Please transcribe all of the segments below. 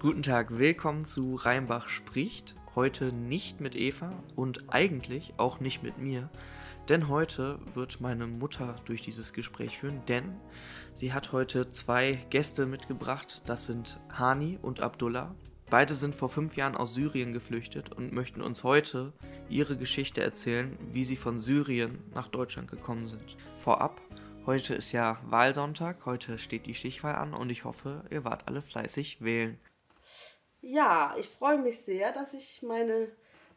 Guten Tag, willkommen zu Rheinbach spricht. Heute nicht mit Eva und eigentlich auch nicht mit mir, denn heute wird meine Mutter durch dieses Gespräch führen, denn sie hat heute zwei Gäste mitgebracht. Das sind Hani und Abdullah. Beide sind vor fünf Jahren aus Syrien geflüchtet und möchten uns heute ihre Geschichte erzählen, wie sie von Syrien nach Deutschland gekommen sind. Vorab, heute ist ja Wahlsonntag, heute steht die Stichwahl an und ich hoffe, ihr wart alle fleißig wählen. Ja, ich freue mich sehr, dass ich meine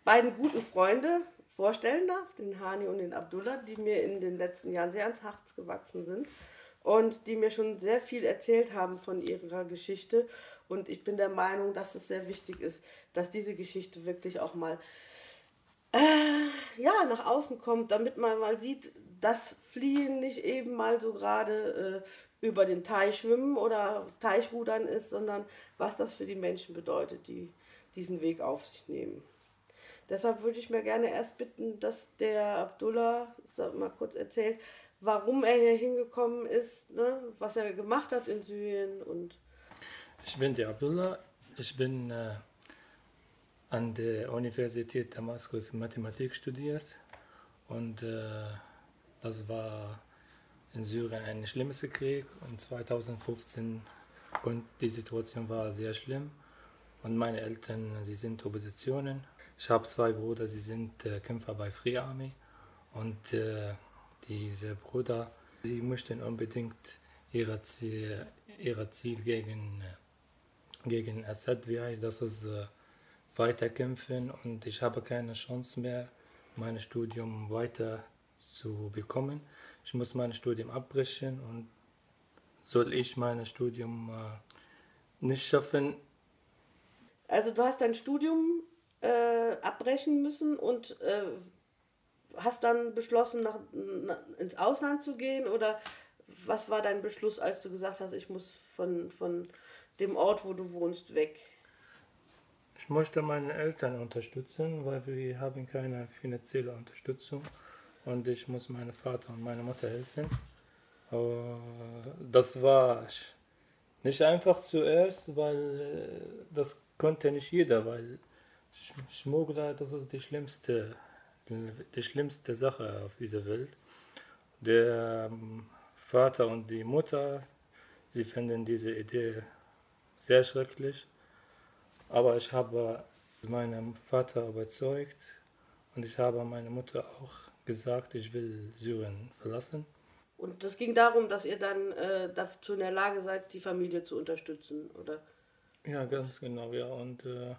beiden guten Freunde vorstellen darf, den Hani und den Abdullah, die mir in den letzten Jahren sehr ans Herz gewachsen sind und die mir schon sehr viel erzählt haben von ihrer Geschichte. Und ich bin der Meinung, dass es sehr wichtig ist, dass diese Geschichte wirklich auch mal äh, ja, nach außen kommt, damit man mal sieht, dass Fliehen nicht eben mal so gerade äh, über den Teich schwimmen oder Teichrudern ist, sondern was das für die Menschen bedeutet, die diesen Weg auf sich nehmen. Deshalb würde ich mir gerne erst bitten, dass der Abdullah mal kurz erzählt, warum er hier hingekommen ist, ne, was er gemacht hat in Syrien und. Ich bin der Abdullah. Ich bin äh, an der Universität Damaskus Mathematik studiert und äh, das war in Syrien ein schlimmes Krieg und 2015 und die Situation war sehr schlimm und meine Eltern, sie sind Oppositionen. Ich habe zwei Brüder, sie sind äh, Kämpfer bei Free Army und äh, diese Brüder, sie möchten unbedingt ihr Ziel, ihre Ziel gegen, äh, gegen Assad, wie heißt das, ist, äh, weiterkämpfen und ich habe keine Chance mehr, mein Studium weiter zu bekommen. Ich muss mein Studium abbrechen und soll ich mein Studium äh, nicht schaffen. Also du hast dein Studium äh, abbrechen müssen und äh, hast dann beschlossen, nach, nach, ins Ausland zu gehen oder was war dein Beschluss, als du gesagt hast, ich muss von, von dem Ort, wo du wohnst, weg? Ich möchte meine Eltern unterstützen, weil wir haben keine finanzielle Unterstützung und ich muss meinem Vater und meiner Mutter helfen. Das war nicht einfach zuerst, weil äh, das konnte nicht jeder, weil Schmuggler, das ist die schlimmste, die schlimmste Sache auf dieser Welt. Der ähm, Vater und die Mutter, sie finden diese Idee sehr schrecklich aber ich habe meinen Vater überzeugt und ich habe meiner Mutter auch gesagt, ich will Syrien verlassen. Und es ging darum, dass ihr dann äh, dazu in der Lage seid, die Familie zu unterstützen, oder? Ja, ganz genau, ja. Und äh,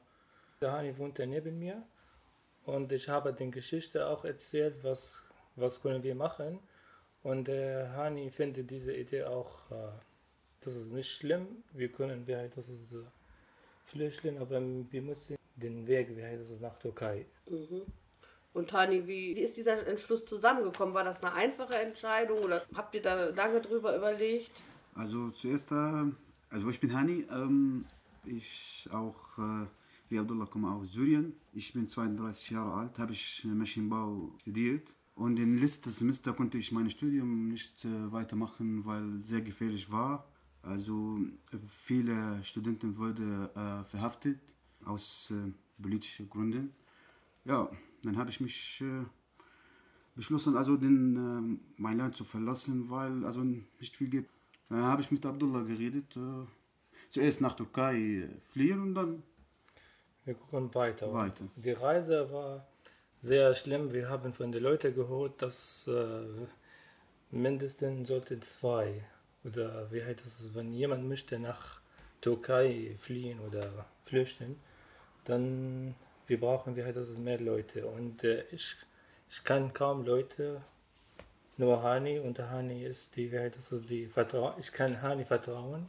der Hani wohnte neben mir und ich habe die Geschichte auch erzählt, was, was können wir machen. Und der Hani findet diese Idee auch, äh, das ist nicht schlimm, wir können, wir, das ist äh, Flüchtlinge, aber wir müssen den Weg, heißt es, nach Türkei. Mhm. Und Tani, wie, wie ist dieser Entschluss zusammengekommen? War das eine einfache Entscheidung oder habt ihr da lange drüber überlegt? Also zuerst, äh, also ich bin Hani, ähm, ich auch, äh, wie Abdullah, komme aus Syrien. Ich bin 32 Jahre alt, habe ich Maschinenbau studiert. Und im letzten Semester konnte ich mein Studium nicht äh, weitermachen, weil sehr gefährlich war. Also viele Studenten wurden äh, verhaftet aus äh, politischen Gründen. Ja, dann habe ich mich äh, beschlossen, also den, äh, mein Land zu verlassen, weil also nicht viel gibt. Dann habe ich mit Abdullah geredet. Äh, zuerst nach Türkei fliehen und dann. Wir gucken weiter. weiter. Die Reise war sehr schlimm. Wir haben von den Leuten gehört, dass äh, mindestens sollte zwei oder wie heißt das, wenn jemand möchte nach Türkei fliehen oder flüchten, dann wir brauchen, wie heißt das, mehr Leute. Und äh, ich, ich kann kaum Leute, nur Hani und Hani ist die, heißt das, die Vertrauen, ich kann Hani vertrauen.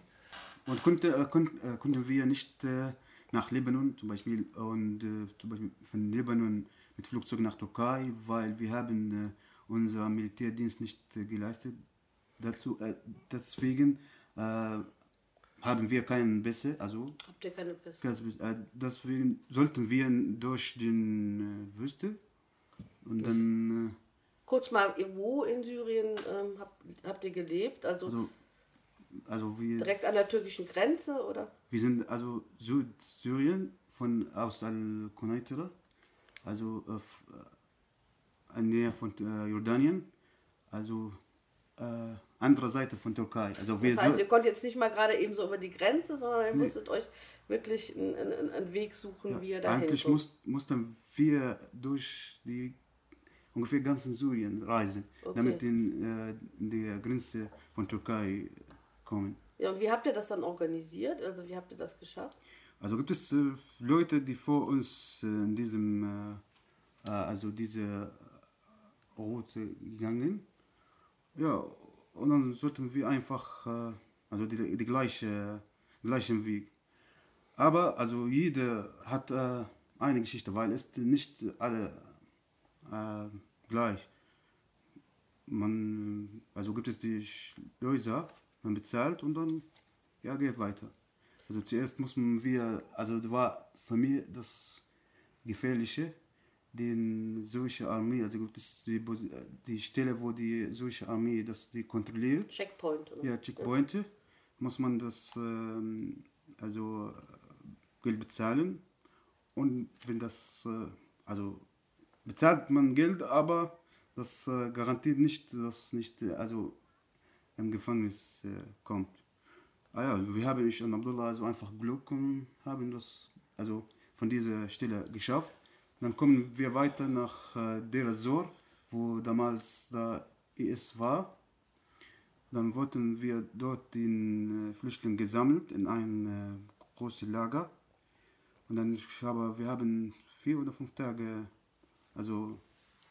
Und konnte, äh, konnten, äh, konnten wir nicht äh, nach Libanon zum Beispiel und äh, zum Beispiel von Libanon mit Flugzeug nach Türkei, weil wir haben äh, unser Militärdienst nicht geleistet dazu, äh, deswegen äh, haben wir keinen Bisse, also habt ihr keine Bisse? Äh, deswegen sollten wir durch den äh, Wüste und das dann. Äh, Kurz mal, wo in Syrien ähm, habt, habt ihr gelebt? Also, also also wir, Direkt an der türkischen Grenze oder? wir sind also Südsyrien von aus Al-Qunaytira, also auf, äh, in Nähe von äh, Jordanien, also äh, andere Seite von Türkei. Also wir Das heißt, so- ihr konnt jetzt nicht mal gerade eben so über die Grenze, sondern ihr musstet euch wirklich einen, einen, einen Weg suchen, Ja, wie ihr dahin Eigentlich muss, mussten wir durch die ungefähr ganzen Syrien reisen, Okay. damit in, äh, in die Grenze von Türkei kommen. Ja, und wie habt ihr das dann organisiert? Also wie habt ihr das geschafft? Also gibt es äh, Leute, die vor uns äh, in diesem, äh, äh, also diese Route gegangen. Ja, und dann sollten wir einfach, äh, also die, die gleiche, gleichen Weg. Aber also jeder hat äh, eine Geschichte, weil es nicht alle äh, gleich. Man, also gibt es die Schleuser, man bezahlt und dann ja, geht weiter. Also zuerst mussten wir, also das war für mich das Gefährliche, den syrische Armee, also gibt es die, Pos- die Stelle, wo die syrische Armee das die kontrolliert, Checkpoint, oder? ja, Checkpointe, muss man das ähm, also äh, Geld bezahlen und wenn das, äh, also bezahlt man Geld, aber das äh, garantiert nicht, dass nicht äh, also im Gefängnis äh, kommt. Ah ja, wir haben ich und Abdullah also einfach Glück und haben das also von dieser Stelle geschafft. Dann kommen wir weiter nach äh, Deir ez-Zor, wo damals da IS war. Dann wurden wir dort den äh, Flüchtlinge gesammelt in ein äh, großes Lager. Und dann habe, wir haben vier oder fünf Tage also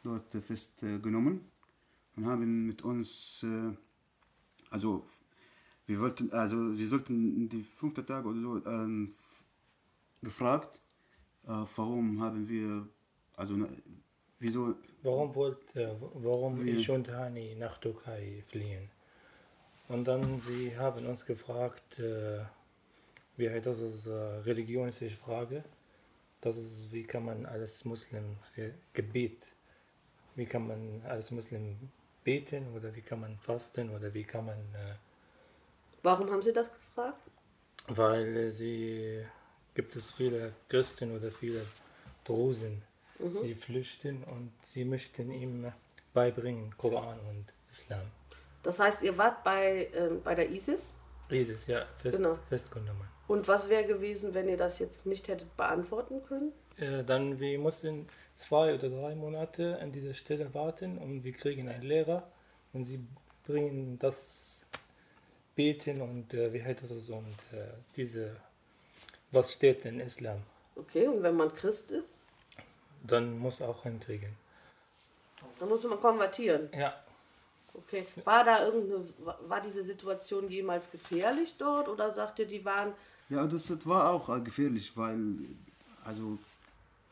dort äh, festgenommen und haben mit uns äh, also wir wollten also wir sollten die fünfte Tage oder so ähm, gefragt äh, warum haben wir also wieso Warum wollt, äh, warum Wie? ich und Hani nach Türkei fliehen? Und dann sie haben uns gefragt, äh, wie heißt das ist äh, religiöse Frage. Das ist, wie kann man als Muslim für Gebet, wie kann man als Muslim beten oder wie kann man fasten oder wie kann man, äh, Warum haben sie das gefragt? weil äh, sie gibt es viele Christen oder viele Drusen, die flüchten und sie möchten ihm beibringen Koran und Islam. Das heißt, ihr wart bei, ähm, bei der ISIS. Dieses, ja, fest, Genau. festgenommen. Und was wäre gewesen, wenn ihr das jetzt nicht hättet beantworten können? Äh, dann wir mussten zwei oder drei Monate an dieser Stelle warten und wir kriegen einen Lehrer und sie bringen das Beten und äh, wie heißt das so und äh, diese was steht in Islam. Okay, und wenn man Christ ist, Dann muss auch hinkriegen. dann muss man konvertieren. Ja, Okay. War da irgendeine, war- diese Situation jemals gefährlich dort oder sagt ihr, die waren, Ja, das, das war auch äh, gefährlich, weil, also,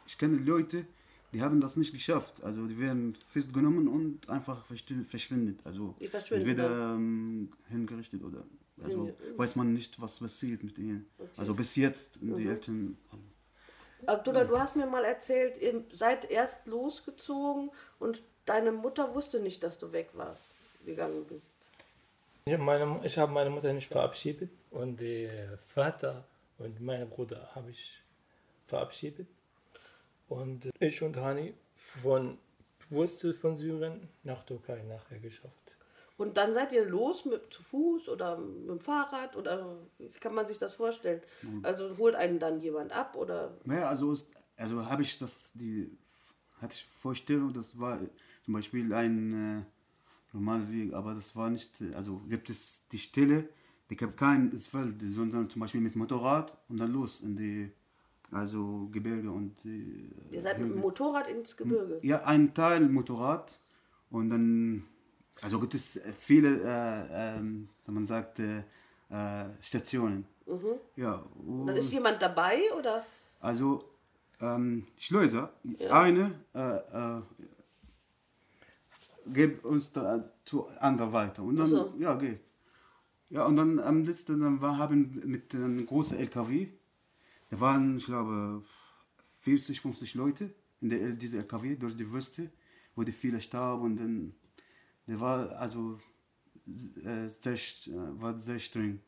ich kenne Leute, die haben das nicht geschafft. Also, die werden festgenommen und einfach verschw- verschwindet. Also, Die verschwinden entweder ähm, hingerichtet oder, also, Hinge- weiß man nicht, was passiert mit ihnen. Also, bis jetzt, die Eltern, Abdullah, du hast mir mal erzählt, ihr seid erst losgezogen und deine Mutter wusste nicht, dass du weg warst, gegangen bist. ich habe meine, ich hab meine Mutter nicht verabschiedet und der Vater und mein Bruder habe ich verabschiedet. Und ich und Hani von Wurzel von Syrien nach Türkei nachher geschafft. Und dann seid ihr los mit zu Fuß oder mit dem Fahrrad oder wie kann man sich das vorstellen? Also holt einen dann jemand ab oder Naja, also, ist- also habe ich das, die, hatte ich Vorstellung, das war zum Beispiel ein äh, normaler Weg, aber das war nicht, äh, also gibt es die Stelle, die gab kein Asphalt, sondern zum Beispiel mit Motorrad und dann los in die, also Gebirge und die, ihr seid mit dem. Motorrad ins Gebirge. Ja, ein Teil Motorrad und dann, also gibt es viele, äh, ähm, wie man sagt, äh, äh, Stationen. Ja, Und dann ist jemand dabei oder? also ähm, Schleuser, eine äh, äh, gibt uns da zu anderen weiter und dann so. ja geht. Ja und dann am letzten dann war haben mit einem großen LKW, da waren ich glaube 40, 50 Leute in der diese LKW durch die Wüste, wo die viele starben und dann der war also äh, sehr, äh, war sehr streng.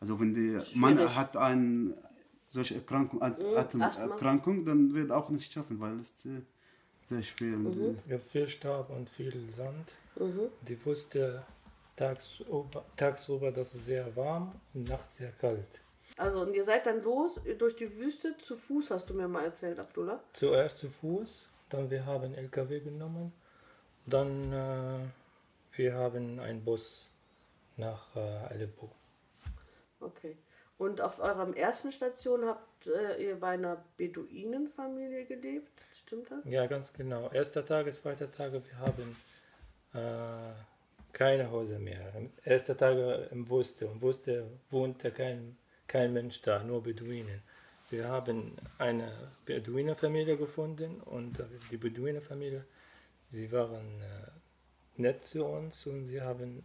Also wenn der Mann hat eine solche Erkrankung, Atemerkrankung, dann wird er auch nicht schaffen, weil es äh, sehr schwer und, mhm. äh, ja, viel Staub und viel Sand. Mhm. Die wusste tagsüber, tagsüber, dass es sehr warm und nachts sehr kalt. Also und ihr seid dann los durch die Wüste zu Fuß, hast du mir mal erzählt, Abdullah? Zuerst zu Fuß, dann wir haben LKW genommen, dann äh, wir haben einen Bus nach äh, Aleppo. Okay. Und auf eurer ersten Station habt äh, ihr bei einer Beduinenfamilie gelebt, stimmt das? Ja, ganz genau. Erster Tag, zweiter Tag, wir haben äh, keine Häuser mehr. Erster Tag im Wüste. Im Wüste wohnte kein, kein Mensch da, nur Beduinen. Wir haben eine Beduinerfamilie gefunden und die Beduinerfamilie, sie waren äh, nett zu uns und sie haben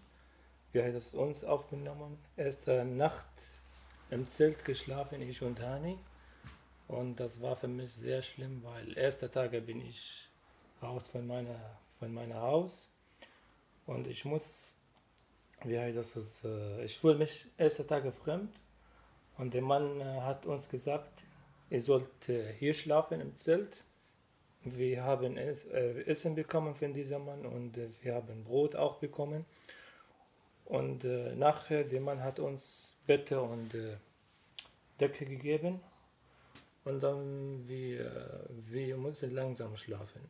wir haben uns aufgenommen. Erste Nacht im Zelt geschlafen, ich und Hani. Und das war für mich sehr schlimm, weil erste Tage bin ich raus von meiner, von meiner Haus und ich muss, wie heißt das, ist, äh, ich fühle mich erste Tage fremd und der Mann äh, hat uns gesagt, ihr sollt hier schlafen im Zelt. Wir haben Essen bekommen von diesem Mann und wir haben Brot auch bekommen. Und äh, nachher, der Mann hat uns Bette und äh, Decke gegeben. Und dann wir, wir mussten langsam schlafen.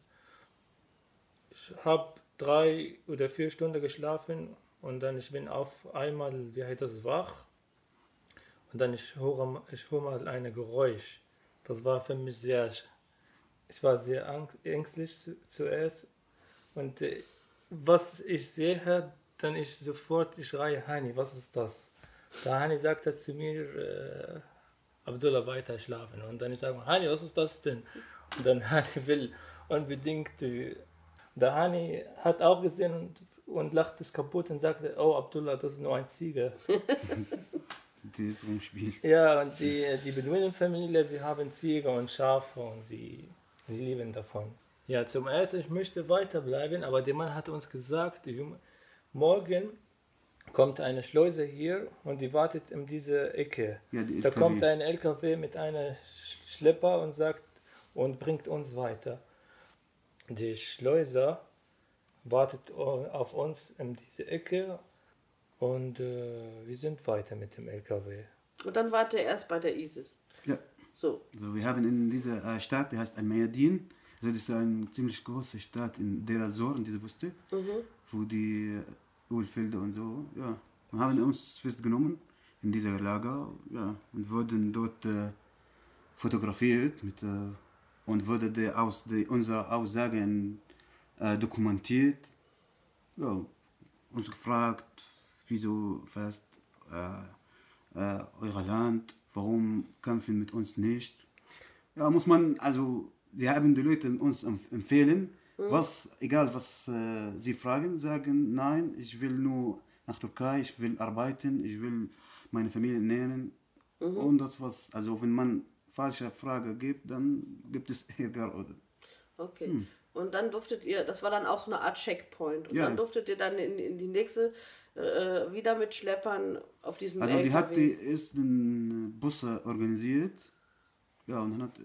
Ich habe drei oder vier Stunden geschlafen und dann ich bin auf einmal, wie heißt das, wach. Und dann ich höre, ich höre mal ein Geräusch. Das war für mich sehr, ich war sehr ängstlich zuerst. Und äh, was ich sehe, dann ich sofort, ich schreie, Hani, was ist das? Der Hani sagte zu mir, äh, Abdullah weiter schlafen. Und dann ich sage, Hani, was ist das denn? Und dann Hani will unbedingt, äh, der Hani hat auch gesehen und, und lacht es kaputt und sagte, oh Abdullah, das ist nur ein Ziege. Dieses Rumspiel. Ja, und die, die Beduinenfamilie, sie haben Ziege und Schafe und sie, sie lieben davon. Ja, zum ersten, ich möchte weiterbleiben, aber der Mann hat uns gesagt, morgen kommt eine Schleuse hier und die wartet in dieser Ecke. Ja, die da kommt ein LKW mit einem Schlepper und sagt und bringt uns weiter. Die Schleuser wartet auf uns in diese Ecke und äh, wir sind weiter mit dem LKW. Und dann wart ihr erst bei der ISIS. Ja. So. Also wir haben in dieser äh, Stadt, die heißt Al-Mayadin, also das ist eine ziemlich große Stadt in Deir Azor, in dieser Wüste, mhm. wo die Ölfelder und so. Ja, wir haben uns festgenommen in dieser Lager ja, und wurden dort äh, fotografiert mit, äh, und wurde der aus, die, unsere Aussagen äh, dokumentiert. Ja, uns gefragt, wieso fast äh, äh, euer Land, warum kämpfen mit uns nicht. Ja, muss man, also, sie haben die Leute uns empfehlen, Mhm. Was, egal was äh, sie fragen, sagen, nein, ich will nur nach Türkei, ich will arbeiten, ich will meine Familie ernähren. Mhm. Und das was, also wenn man falsche Frage gibt, dann gibt es Ärger oder. Okay. Hm. Und dann durftet ihr, das war dann auch so eine Art Checkpoint. Und ja. dann durftet ihr dann in, in die nächste äh, wieder mit Schleppern auf diesem Also LKW. die hat die ersten Busse organisiert. Ja, und dann hat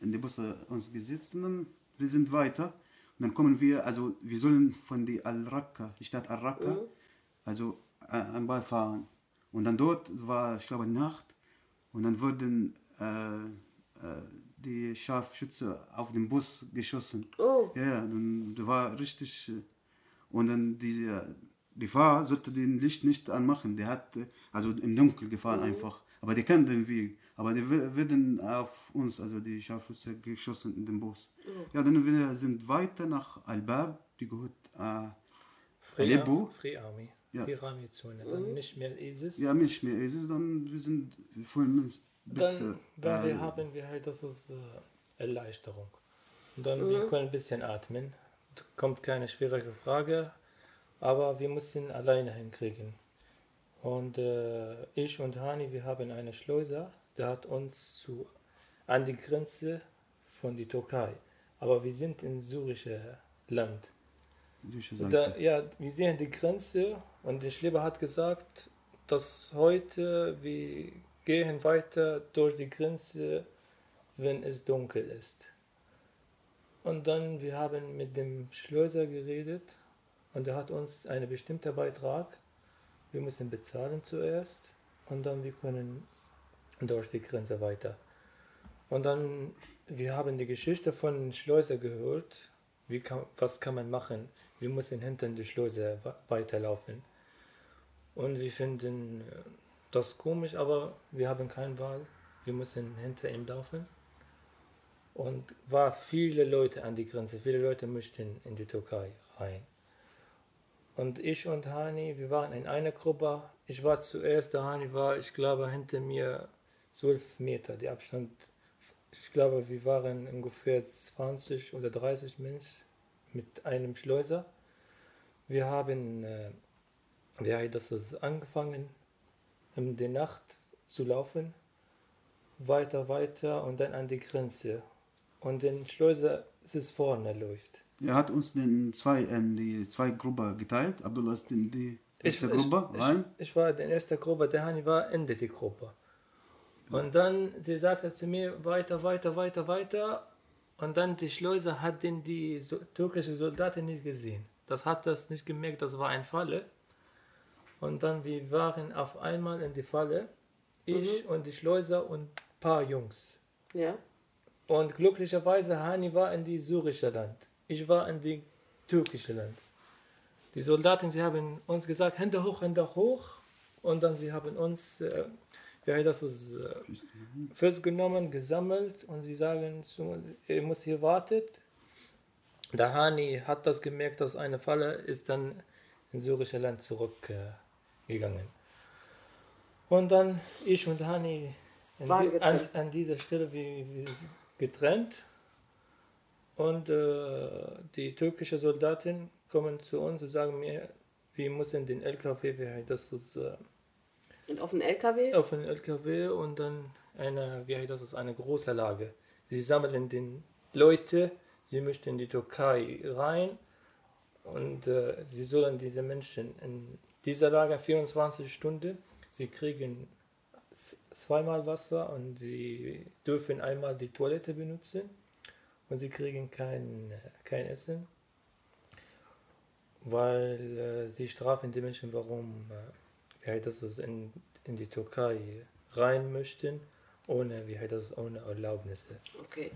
in die Busse uns gesetzt und dann wir sind weiter. Und dann kommen wir, also wir sollen von die Al-Raqqa, die Stadt Al-Raqqa, mhm. also äh, anbeifahren. Und dann dort war, ich glaube, Nacht. Und dann wurden äh, äh, die Scharfschütze auf den Bus geschossen. Oh. Ja, dann war richtig. Äh, und dann die, äh, die Fahrer sollte den Licht nicht anmachen. Der hat also im Dunkeln gefahren mhm. einfach. Aber die kennen den Weg. Aber die werden auf uns, also die Scharfschütze, geschossen in den Bus. Oh. Ja, dann wir sind weiter nach Albab, die gehört äh, Free Aleppo. Free Army. Ja. Die Army-Zone. Dann mhm. nicht mehr ISIS. Ja, nicht mehr ISIS, dann wir sind von bis. Dann, dann äh, haben wir halt, das ist äh, Erleichterung. Und dann mhm. wir können ein bisschen atmen. Kommt keine schwierige Frage, aber wir müssen alleine hinkriegen. Und äh, ich und Hani, wir haben eine Schleuse der hat uns zu, an die Grenze von der Türkei. Aber wir sind in syrische Land. Südliche Da, ja, wir sehen die Grenze und der Schleber hat gesagt, dass heute wir gehen weiter durch die Grenze, wenn es dunkel ist. Und dann, wir haben mit dem Schleuser geredet und er hat uns einen bestimmten Beitrag, wir müssen bezahlen zuerst und dann wir können durch die Grenze weiter. Und dann, wir haben die Geschichte von Schleuser gehört, wie kann, was kann man machen? Wir müssen hinter die Schleuse weiterlaufen. Und wir finden äh, das komisch, aber wir haben keine Wahl. Wir müssen hinter ihm laufen. Und war viele Leute an die Grenze, viele Leute möchten in die Türkei rein. Und ich und Hani, wir waren in einer Gruppe. Ich war zuerst, der Hani war, ich glaube, hinter mir zwölf Meter, der Abstand. Ich glaube, wir waren ungefähr 20 oder 30 Menschen mit einem Schleuser. Wir haben, äh, haben das ist angefangen, in der Nacht zu laufen, weiter, weiter und dann an die Grenze. Und den Schleuser ist es vorne läuft. Er hat uns in zwei, in die zwei Gruppen geteilt. Abdullah ist in die Ich, erste ich, Gruppe rein. ich, ich war in der ersten Gruppe, der Hani war Ende der Gruppe. Und dann, sie sagte zu mir, weiter, weiter, weiter, weiter. Und dann die Schleuser hat den die so, türkische Soldaten nicht gesehen. Das hat das nicht gemerkt, das war ein Falle. Und dann, wir waren auf einmal in die Falle. Ich und die Schleuser und ein paar Jungs. Ja. Und glücklicherweise, Hani war in die syrische Land. Ich war in die türkische Land. Die Soldaten, sie haben uns gesagt, Hände hoch, Hände hoch. Und dann sie haben uns, äh, heißt das, ist, äh, festgenommen, gesammelt. Und sie sagen, ihr muss hier wartet. Der Hani hat das gemerkt, dass eine Falle ist dann ins syrische Land zurückgegangen. Äh, und dann ich und Hani an, die, an, dieser Stelle wie, wie getrennt. Und äh, die türkische Soldaten kommen zu uns und sagen mir, wir müssen den LKW, heißt das ist äh, Und auf den LKW? auf den LKW und dann eine, wie heißt das ist eine große Lage. Sie sammeln den Leute, sie möchten in die Türkei rein und äh, sie sollen diese Menschen in dieser Lage 24 Stunden, sie kriegen zweimal Wasser und sie dürfen einmal die Toilette benutzen und sie kriegen kein, kein Essen, weil äh, sie strafen die Menschen, warum äh, wie das, in, in die Türkei rein möchten, ohne, wie heißt das, ohne Erlaubnisse. Okay.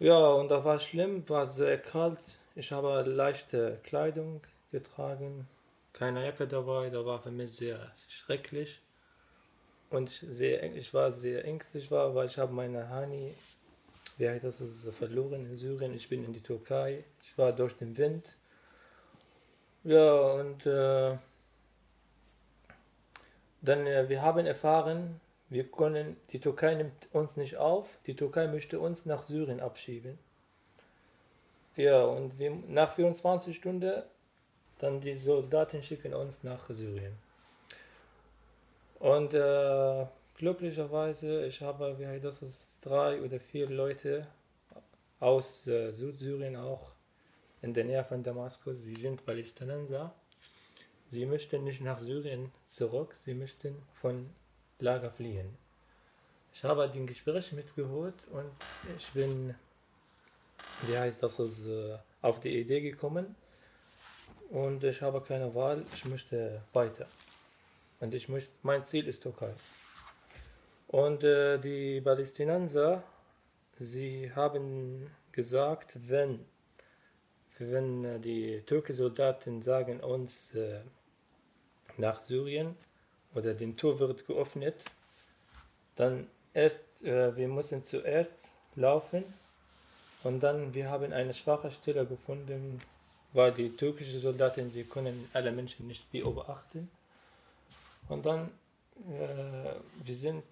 Ja, und da war schlimm, war sehr kalt. Ich habe leichte Kleidung getragen, keine Jacke dabei, da war für mich sehr schrecklich. Und ich, sehr, ich war sehr ängstlich, war, weil ich habe meine Hani, heißt das, ist verloren in Syrien. Ich bin in die Türkei, ich war durch den Wind. Ja, und äh, dann, äh, wir haben erfahren, wir können, die Türkei nimmt uns nicht auf, die Türkei möchte uns nach Syrien abschieben. Ja, und wir, nach 24 Stunden, dann die Soldaten schicken uns nach Syrien. Und äh, glücklicherweise, ich habe, wie heißt das, drei oder vier Leute aus äh, Südsyrien auch in der Nähe von Damaskus, sie sind Palästinenser. Sie möchten nicht nach Syrien zurück, sie möchten von Lager fliehen. Ich habe den Gespräch mitgehört und ich bin, wie heißt das, äh, auf die Idee gekommen und ich habe keine Wahl, ich möchte weiter. Und ich möchte, mein Ziel ist Türkei. Und äh, die Palästinenser, sie haben gesagt, wenn, wenn äh, die türkischen Soldaten sagen uns äh, nach Syrien oder den Tor wird geöffnet, dann erst, äh, wir müssen zuerst laufen und dann, wir haben eine schwache Stelle gefunden, weil die türkischen Soldaten, sie können alle Menschen nicht beobachten. Und dann, äh, wir sind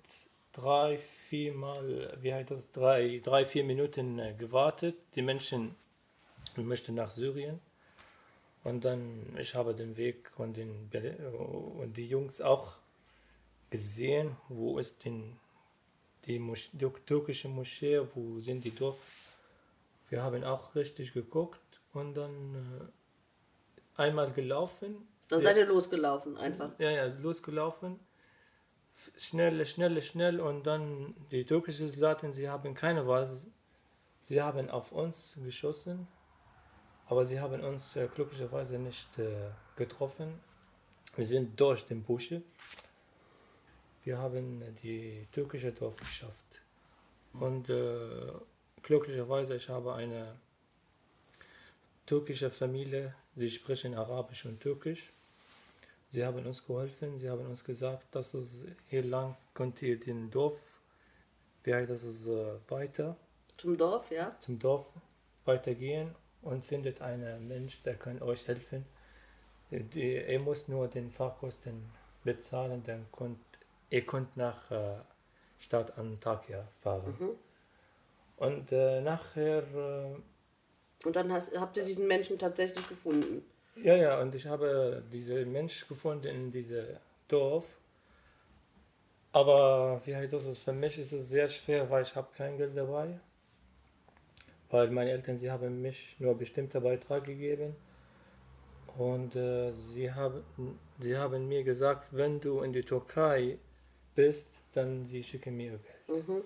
drei, vier Mal, wie heißt das, drei, drei vier Minuten äh, gewartet. Die Menschen möchten nach Syrien. Und dann, ich habe den Weg und, den, und die Jungs auch gesehen, wo ist denn die, Mosch die türkische Moschee, wo sind die Dorf. Wir haben auch richtig geguckt und dann, einmal gelaufen. Dann seid ihr losgelaufen einfach. Ja, ja, losgelaufen. Schnell, schnell, schnell und dann die türkischen Soldaten, sie haben keine Wahl. Sie haben auf uns geschossen, aber sie haben uns äh, glücklicherweise nicht äh, getroffen. Wir sind durch den Busche. Wir haben die türkische Dorf geschafft. Und äh, glücklicherweise, ich habe eine türkische Familie, sie sprechen Arabisch und Türkisch. Sie haben uns geholfen, sie haben uns gesagt, dass es hier lang könnt ihr den Dorf, wie heißt das, es, äh, weiter Zum Dorf, ja? zum Dorf weitergehen und findet einen Mensch, der kann euch helfen. Die, ihr müsst nur den Fahrkosten bezahlen, dann könnt ihr könnt nach äh, Stadt Antakya fahren. Mhm. Und äh, nachher äh, Und dann hast, habt ihr diesen Menschen tatsächlich gefunden. Ja, ja, und ich habe diesen Mensch gefunden in diesem Dorf. Aber wie heißt das, für mich ist es sehr schwer, weil ich habe kein Geld dabei. Weil meine Eltern, sie haben mich nur bestimmter Beitrag gegeben. Und äh, sie, haben, sie haben mir gesagt, wenn du in die Türkei bist, dann sie schicken mir Geld. Mhm.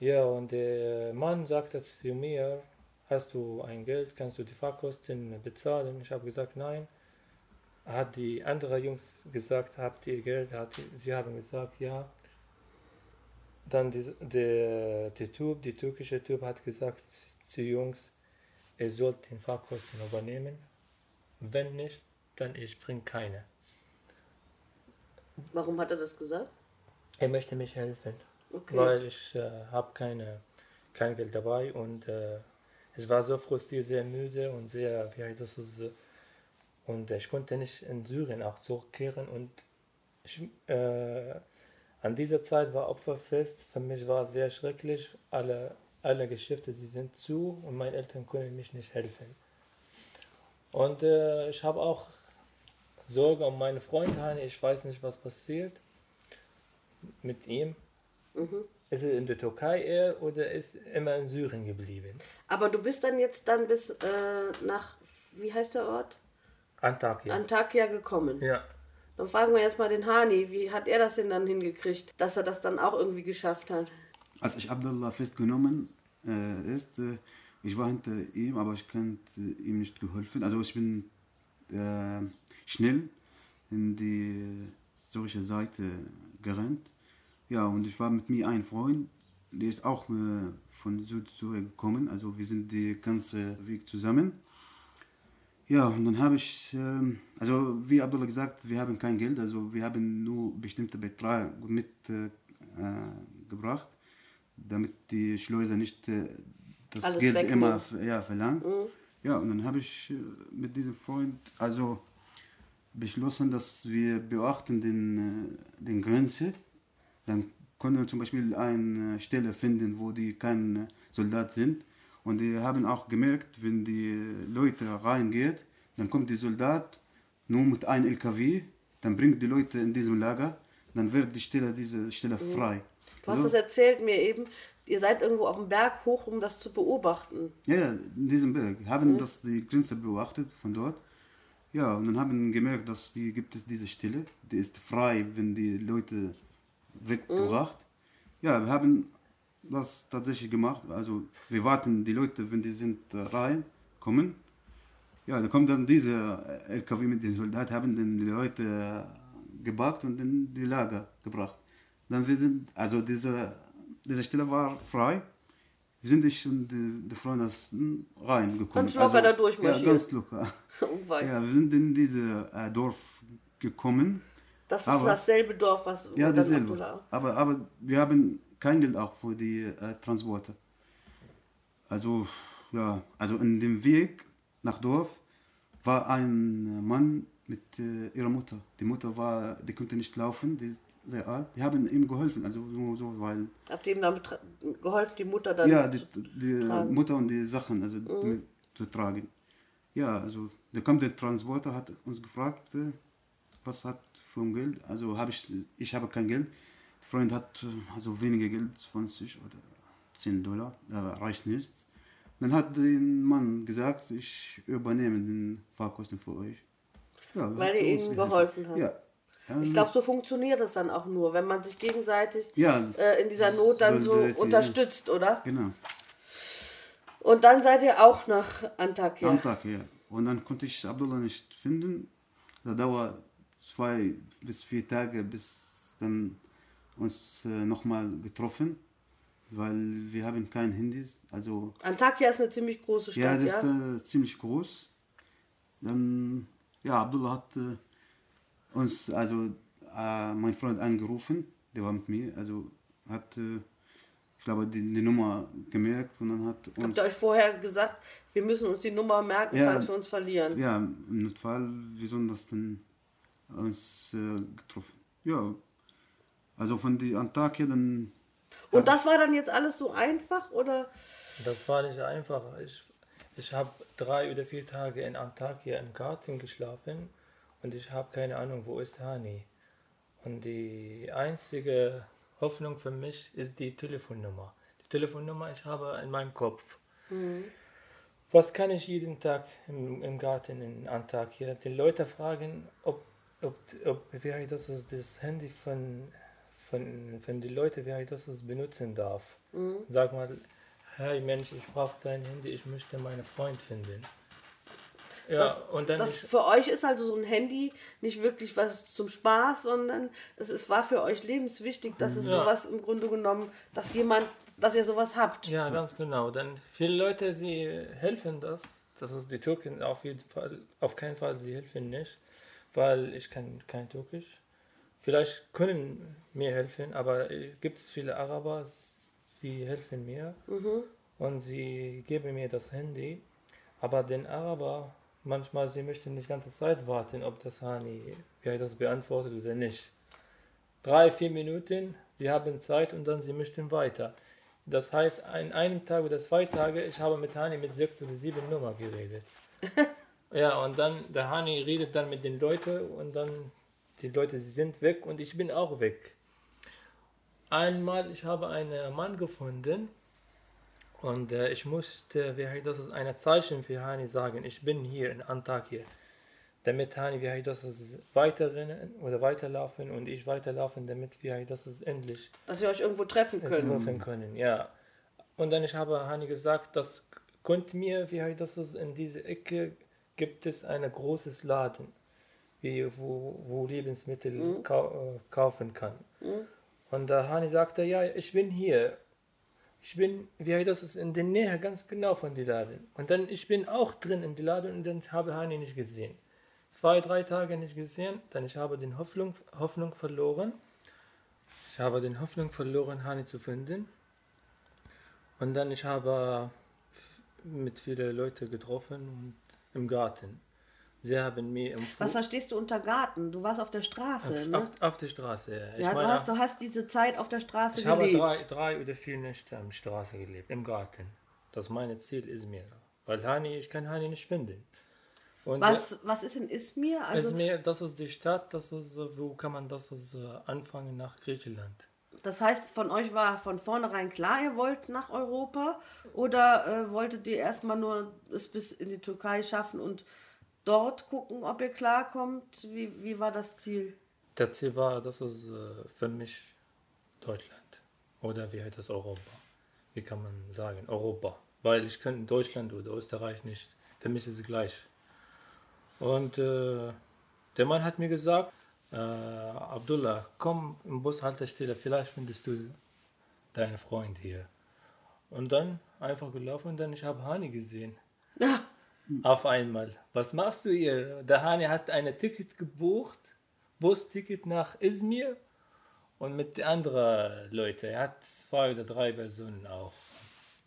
Ja, und der Mann sagte zu mir, hast du ein Geld, kannst du die Fahrkosten bezahlen? Ich habe gesagt, nein. Hat die anderen Jungs gesagt, habt ihr Geld? Hat, sie haben gesagt, ja. Dann die, der, der Typ, die türkische Typ hat gesagt zu Jungs, ihr sollt den Fahrkosten übernehmen. Wenn nicht, dann ich bringe keine. Warum hat er das gesagt? Er möchte mich helfen. Okay. weil ich äh, habe keine kein Geld dabei und äh, ich war so frustriert, sehr müde und sehr, wie das, ist, und ich konnte nicht in Syrien auch zurückkehren und ich, äh, an dieser Zeit war Opferfest, für mich war es sehr schrecklich, alle, alle Geschäfte, sie sind zu und meine Eltern können mich nicht helfen. Und äh, ich habe auch Sorge um meine Freunde, ich weiß nicht, was passiert mit ihm. Mhm. Ist er in der Türkei eher oder ist immer in Syrien geblieben? Aber du bist dann jetzt dann bis äh, nach, wie heißt der Ort? Antakya. Antakya gekommen. ja. Dann fragen wir jetzt mal den Hani, wie hat er das denn dann hingekriegt, dass er das dann auch irgendwie geschafft hat? Als ich Abdullah festgenommen äh, ist, äh, ich war hinter ihm, aber ich konnte ihm nicht geholfen. Also ich bin äh, schnell in die syrische Seite gerannt. Ja, und ich war mit mir ein Freund, der ist auch äh, von Südsyrien gekommen. Also wir sind den ganzen Weg zusammen. Ja, und dann habe ich, ähm, also wie Abdullah gesagt, wir haben kein Geld, also wir haben nur bestimmte Beträge mitgebracht, äh, gebracht, damit die Schleuser nicht äh, das Alles Geld immer ja, verlangen. Ja, und dann habe ich äh, mit diesem Freund also beschlossen, dass wir beachten den, äh, den Grenze. Dann können wir zum Beispiel eine Stelle finden, wo die kein Soldat sind. Und die haben auch gemerkt, wenn die Leute reingeht, dann kommt der Soldat nur mit einem LKW, dann bringt die Leute in diesem Lager, dann wird die Stelle, diese Stelle frei. Du hast So. das erzählt mir eben, ihr seid irgendwo auf dem Berg hoch, um das zu beobachten. Ja, in diesem Berg. Haben das die Grenze beobachtet von dort. Ja, und dann haben gemerkt, dass die gibt es diese Stelle, die ist frei, wenn die Leute weggebracht. Ja, wir haben das tatsächlich gemacht. Also wir warten die Leute, wenn die sind äh, rein, kommen. Ja, da kommt dann diese äh, LKW mit den Soldaten, haben dann die Leute äh, gebackt und in die Lager gebracht. Dann wir sind, also diese, diese Stelle war frei. Wir sind ich und die, die Freunde reingekommen. Ganz locker da durchmarschiert. Ja, ganz locker. Unweit. Ja, wir sind in dieses Dorf gekommen. Das ist Aber- dasselbe Dorf, was Ja, dasselbe. Abdullah- Aber, aber wir haben kein Geld auch für die äh, Transporte. Also, ja, also in dem Weg nach Dorf war ein Mann mit äh, ihrer Mutter. Die Mutter war, die konnte nicht laufen, die ist sehr alt. Die haben ihm geholfen, also nur so, weil Habt ihr ihm damit geholfen, die Mutter dann ja, die, die. Mutter und die Sachen also mit, zu tragen. Ja, also da kommt der Transporter, hat uns gefragt, äh, was hat ein Geld. Also habe ich, ich habe kein Geld. Der Freund hat äh, also weniger Geld, 20 oder 10 Dollar, da reicht nichts. Dann hat der Mann gesagt, ich übernehme den Fahrkosten für euch. Ja, Weil ihr ihnen geholfen habt. Ja. Ich glaube, so funktioniert das dann auch nur, wenn man sich gegenseitig Ja. äh, in dieser Not dann so Solidarität, ja. unterstützt, oder? Genau. Und dann seid ihr auch nach Antakya. Ja. Und dann konnte ich Abdullah nicht finden. Da dauert zwei bis vier Tage, bis dann uns äh, nochmal getroffen, weil wir haben kein Handys. Also Antakya ist eine ziemlich große ja, Stadt, das ja? ist äh, ziemlich groß. Dann ja, Abdullah hat äh, uns, also äh, mein Freund angerufen, der war mit mir, also hat, äh, ich glaube, die, die Nummer gemerkt und dann hat uns Habt ihr euch vorher gesagt, wir müssen uns die Nummer merken, Ja. falls wir uns verlieren? Ja, im Notfall, wie soll das denn uns äh, getroffen? Ja, also von die Antakya dann. Und das war dann jetzt alles so einfach, oder? Das war nicht einfach. Ich, ich habe drei oder vier Tage in Antakya im Garten geschlafen und ich habe keine Ahnung, wo ist Hani. Und die einzige Hoffnung für mich ist die Telefonnummer. Die Telefonnummer ich habe in meinem Kopf. Was kann ich jeden Tag im, im Garten in Antakya? Die Leute fragen, ob, ob, ob wer das, das Handy von, von, von den Leuten, wer das benutzen darf. Sag mal, hey Mensch, ich brauche dein Handy, ich möchte meinen Freund finden. Ja, Das- und dann Das für euch ist also so ein Handy nicht wirklich was zum Spaß, sondern es ist, war für euch lebenswichtig, dass es Ja. sowas im Grunde genommen, dass jemand, dass ihr sowas habt. Ja, ganz genau. Denn viele Leute, sie helfen das. Das ist die Türken auf jeden Fall, auf keinen Fall, sie helfen nicht, weil ich kann kein Türkisch. Vielleicht können mir helfen, aber gibt es viele Araber, sie helfen mir und sie geben mir das Handy. Aber den Araber, manchmal, sie möchten nicht die ganze Zeit warten, ob das Hani, wer das beantwortet oder nicht. Drei, vier Minuten, sie haben Zeit und dann sie möchten weiter. Das heißt, an einem Tag oder zwei Tage, ich habe mit Hani mit sechs oder sieben Nummer geredet. ja, und dann, der Hani redet dann mit den Leuten und dann, die Leute, sie sind weg und ich bin auch weg. Einmal, ich habe einen Mann gefunden und äh, ich musste, wie heißt das, ist ein Zeichen für Hani sagen, ich bin hier in Antakya. Damit Hani, wie heißt das, ist weiterrennen oder weiterlaufen und ich weiterlaufen, damit wir, das ist endlich Dass ihr euch irgendwo treffen könnt. treffen können, ja. Und dann ich habe Hani gesagt, das könnt mir, wie heißt das, ist, in dieser Ecke gibt es ein großes Laden, wo, wo Lebensmittel kau äh, kaufen kann. Und der Hani sagte, ja, ich bin hier. Ich bin, wie heißt das, ist in der Nähe ganz genau von dem Laden. Und dann, ich bin auch drin in dem Laden und dann habe Hani nicht gesehen. Zwei, drei Tage nicht gesehen, dann ich habe den Hoffnung, Hoffnung verloren. Ich habe den Hoffnung verloren, Hani zu finden. Und dann ich habe mit vielen Leuten getroffen und im Garten. Sie haben mir empfohlen. Was verstehst du unter Garten? Du warst auf der Straße, ne? auf, auf der Straße, ja. Ich Ja, du meine, hast, du hast diese Zeit auf der Straße ich habe gelebt. drei, drei oder vier Nächte am Straße gelebt, im Garten. Das meine Ziel ist mir. Weil Hani, ich kann Hani nicht finden. Und Was, was ist in Izmir? Also, Izmir, das ist die Stadt, das ist, äh, wo kann man das ist, äh, anfangen nach Griechenland. Das heißt, von euch war von vornherein klar, ihr wollt nach Europa? Oder äh, wolltet ihr erstmal nur es bis in die Türkei schaffen und dort gucken, ob ihr klarkommt? Wie, wie war das Ziel? Der Ziel war, das ist äh, für mich Deutschland. Oder wie heißt das Europa? Wie kann man sagen? Europa. Weil ich kann Deutschland oder Österreich nicht. Für mich ist es gleich. Und äh, der Mann hat mir gesagt, äh, Abdullah, komm im Bushaltestelle, vielleicht findest du deinen Freund hier. Und dann einfach gelaufen und dann ich habe Hani gesehen. Auf einmal. Was machst du hier? Der Hani hat ein Ticket gebucht, Busticket nach Izmir und mit anderen Leuten. Er hat zwei oder drei Personen auch.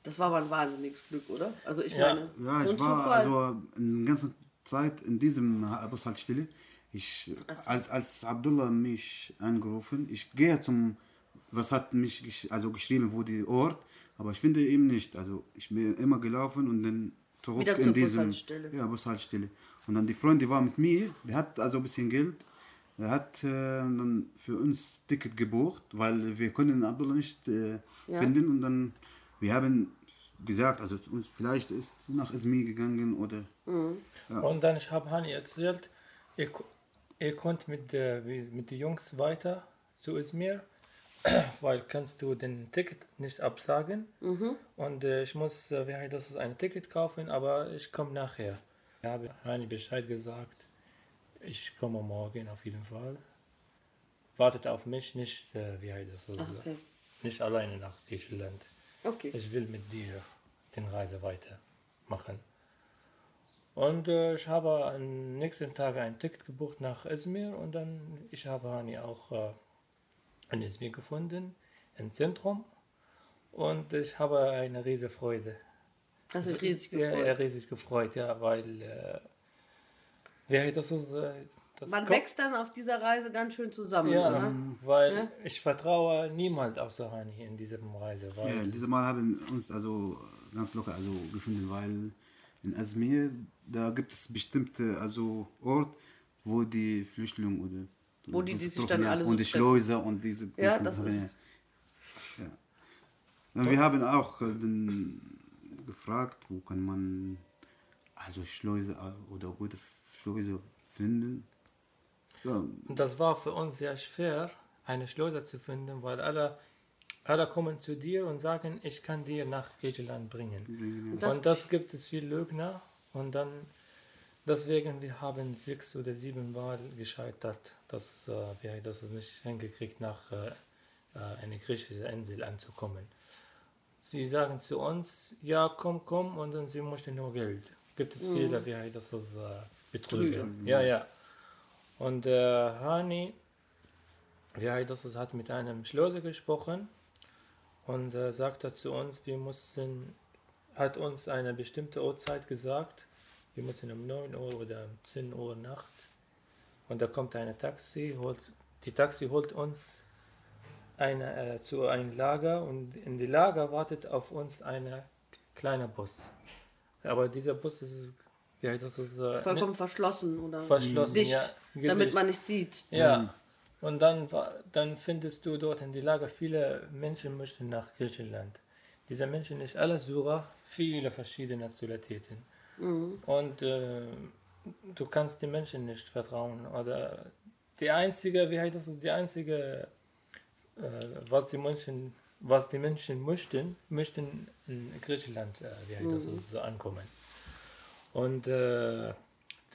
Das war aber ein wahnsinniges Glück, oder? Also ich Ja. meine, Ja, ich war Zufall. also die ganze Zeit in diesem Bushaltestelle. Ich, als, als Abdullah mich angerufen, ich gehe zum, was hat mich gesch- also geschrieben, wo die Ort, aber ich finde ihn nicht. Also ich bin immer gelaufen und dann zurück Wieder in zur diesem Bushaltestelle. Ja, Bushaltestelle. Und dann die Freund, die war mit mir, der hat also ein bisschen Geld. Er hat äh, dann für uns Ticket gebucht, weil wir können Abdullah nicht äh, Ja. finden und dann wir haben gesagt, also uns vielleicht ist nach Izmir gegangen oder Und dann ich habe Hani erzählt, ko- ihr könnt mit, der, mit den Jungs weiter zu Izmir, weil kannst du den Ticket nicht absagen. Und äh, ich muss, äh, wie heißt das, ein Ticket kaufen, aber ich komme nachher. Ich habe Hani Bescheid gesagt, ich komme morgen auf jeden Fall. Wartet auf mich, nicht, äh, wie heißt das, okay. nicht alleine nach Griechenland. Okay. Ich will mit dir den Reise weitermachen. Und äh, ich habe am nächsten Tag ein Ticket gebucht nach Izmir und dann ich habe Hani auch äh, in Izmir gefunden, im Zentrum. Und ich habe eine riesige Freude. Hast dich riesig Ja, gefreut. ja, riesig gefreut, ja, weil äh, ja, das ist äh, das Man kommt- wächst dann auf dieser Reise ganz schön zusammen, ja, oder? weil Ja? ich vertraue niemand außer Hani in diesem Reise, weil Ja, dieses Mal haben wir uns also ganz locker also gefunden, weil in Azmir, da gibt es bestimmte also Ort, wo die Flüchtlinge oder Wo die- die sich dann werden. alle so und die. Schleuser und diese Ja, das Sachen, ist- ja. Ja. Und wir haben auch äh, den, gefragt, wo kann man also Schleuse äh, oder gute Schleuse finden. Ja, Und das war für uns sehr schwer, eine Schleuse zu finden, weil alle, alle kommen zu dir und sagen, ich kann dir nach Griechenland bringen. Und das- Und das gibt es viele Lügner und dann deswegen wir haben sechs oder sieben Mal gescheitert, dass äh, wir das nicht hingekriegt nach äh, äh, eine griechische Insel anzukommen. Sie sagen zu uns, ja komm, komm und dann sie möchten nur Geld. Gibt es viele, wie das ist äh, Betrüger. Ja, ja. Und äh, Hani, wie heißt das, hat mit einem Schlosser gesprochen und äh, sagte zu uns, wir mussten, hat uns eine bestimmte Uhrzeit gesagt, wir müssen um 9 Uhr oder um 10 Uhr Nacht und da kommt eine Taxi, holt, die Taxi holt uns eine, äh, zu einem Lager und in die Lager wartet auf uns ein kleiner Bus. Aber dieser Bus ist, heißt das, ist, äh, Vollkommen verschlossen oder verschlossen, dicht, ja. damit man nicht sieht. Ja. Und dann, dann findest du dort in die Lager, viele Menschen möchten nach Griechenland. Diese Menschen nicht alle Syrer, viele verschiedene Nationalitäten. Und äh, du kannst den Menschen nicht vertrauen. Oder die einzige, wie heißt das, ist die einzige, äh, was die Menschen, was die Menschen möchten, möchten in Griechenland, äh, wie heißt das, ist, ankommen. Und äh,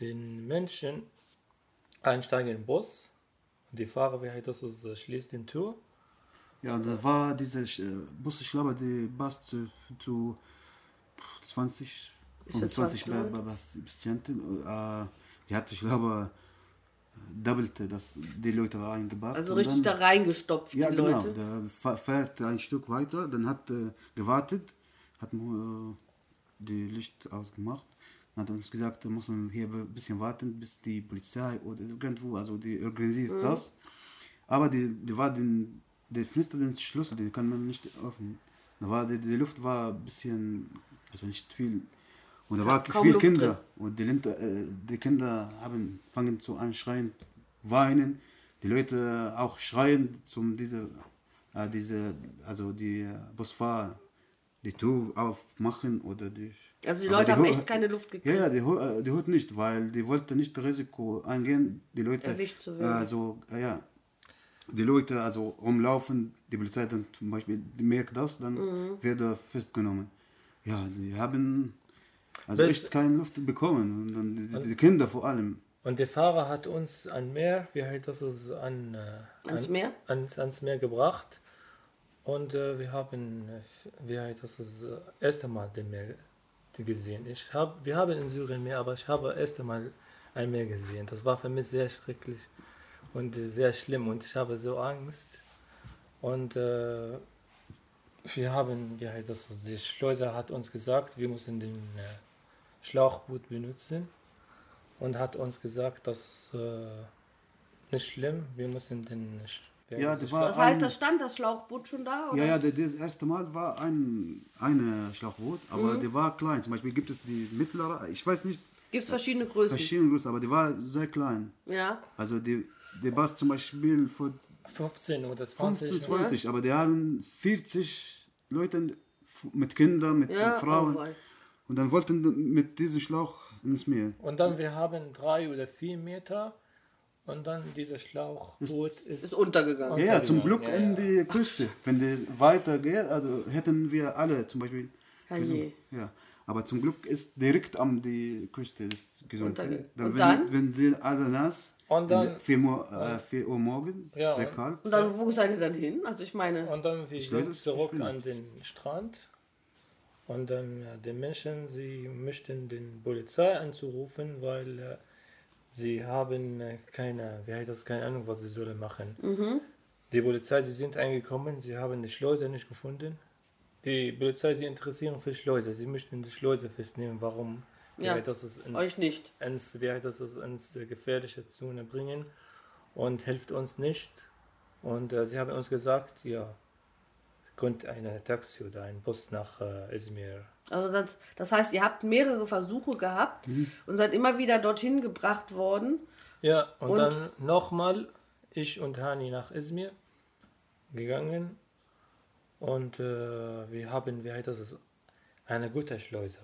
den Menschen einsteigen in den Bus. Und die Fahrer, wie heißt das, ist, äh, schließt die Tür. Ja, das war diese äh, Bus, ich glaube, die passt zu, zu 20, Ist für 25 20 Leute? Patienten. Äh, die hat, ich glaube, doppelte das, die Leute reingebracht. Also richtig da dann, reingestopft, Ja, die genau. Leute. Der fa- fährt ein Stück weiter, dann hat äh, gewartet, hat äh, die Licht ausgemacht. Hat uns gesagt, wir müssen hier ein bisschen warten, bis die Polizei oder irgendwo, also die organisiert Mhm. das. Aber die, die war den, der Fenster, den Schlüssel, den kann man nicht öffnen. Da war die, die Luft war ein bisschen, also nicht viel. Und da war kaum viel Luft Kinder. drin. Und die, äh, die Kinder haben fangen zu anschreien, weinen. Die Leute auch schreien zum diese, äh, diese also die Busfahrer die Tür aufmachen oder die. Also die Aber Leute haben ho- echt keine Luft Ja, gekriegt. ja, die, ho- äh, die hört nicht, weil die wollte nicht Risiko eingehen, die Leute. Erwischt zu werden. Also, ja. Die Leute also rumlaufen, die Polizei dann zum Beispiel die merkt das, dann Mhm. wird er festgenommen. Ja, die haben also Bis- echt keine Luft bekommen. Und dann die, die Kinder vor allem. Und der Fahrer hat uns an Meer, wie heißt das, ist, an, Ans an, Meer? Ans, ans Meer gebracht. Und äh, wir haben, wie heißt das, das erste Mal den Meer gesehen. Ich hab, wir haben in Syrien Meer, aber ich habe erste Mal ein Meer gesehen. Das war für mich sehr schrecklich und sehr schlimm und ich habe so Angst. Und äh, wir haben, heißt das, die Schleuser hat uns gesagt, wir müssen den äh, Schlauchboot benutzen und hat uns gesagt, das äh, nicht schlimm, wir müssen den Sch- wie Ja, das war- Das heißt, da stand das Schlauchboot schon da? Oder? Ja, ja, das, das erste Mal war ein eine Schlauchboot, aber Mhm. die war klein. Zum Beispiel gibt es die mittlere, ich weiß nicht, Gibt es verschiedene Größen? verschiedene Größen, aber die war sehr klein. ja. Also die, die passt zum Beispiel für 15 oder 20. 15, 20, aber die haben 40 Leute mit Kindern, mit Ja, Frauen. oh und dann wollten mit diesem Schlauch ins Meer. Und dann wir haben drei oder vier Meter und dann dieser Schlauchboot ist, Ist untergegangen. Ja, ja, zum Glück ja, in ja. die Küste. Wenn die weitergeht, also hätten wir alle zum Beispiel. Ja, aber zum Glück ist direkt am die Küste ist. Unterge- Dann, wenn, dann? wenn sie alle nass, Und dann- 4 Uhr, äh, 4 Uhr morgen, Ja, sehr und- kalt. Und dann, wo seid ihr dann hin? Also ich meine, Und dann wir es, zurück an den Strand. Und dann äh, die Menschen, sie möchten den Polizei anzurufen, weil äh, sie haben äh, keine, wie heißt das, keine Ahnung, was sie sollen machen. Die Polizei, sie sind eingekommen, sie haben die Schleuse nicht gefunden. Die Polizei, sie interessieren für Schleuse, sie möchten die Schleuse festnehmen, warum wie Ja, heißt das, ins, euch nicht. ins, wie das, es ins äh, gefährliche Zone bringen und hilft uns nicht. Und äh, sie haben uns gesagt, ja, könnt eine Taxi oder ein Bus nach äh, Izmir. Also das, das heißt, ihr habt mehrere Versuche gehabt und seid immer wieder dorthin gebracht worden. Ja, und, Und? dann nochmal ich und Hani nach Izmir gegangen und äh, wir haben, wie heißt das, eine gute Schleuse.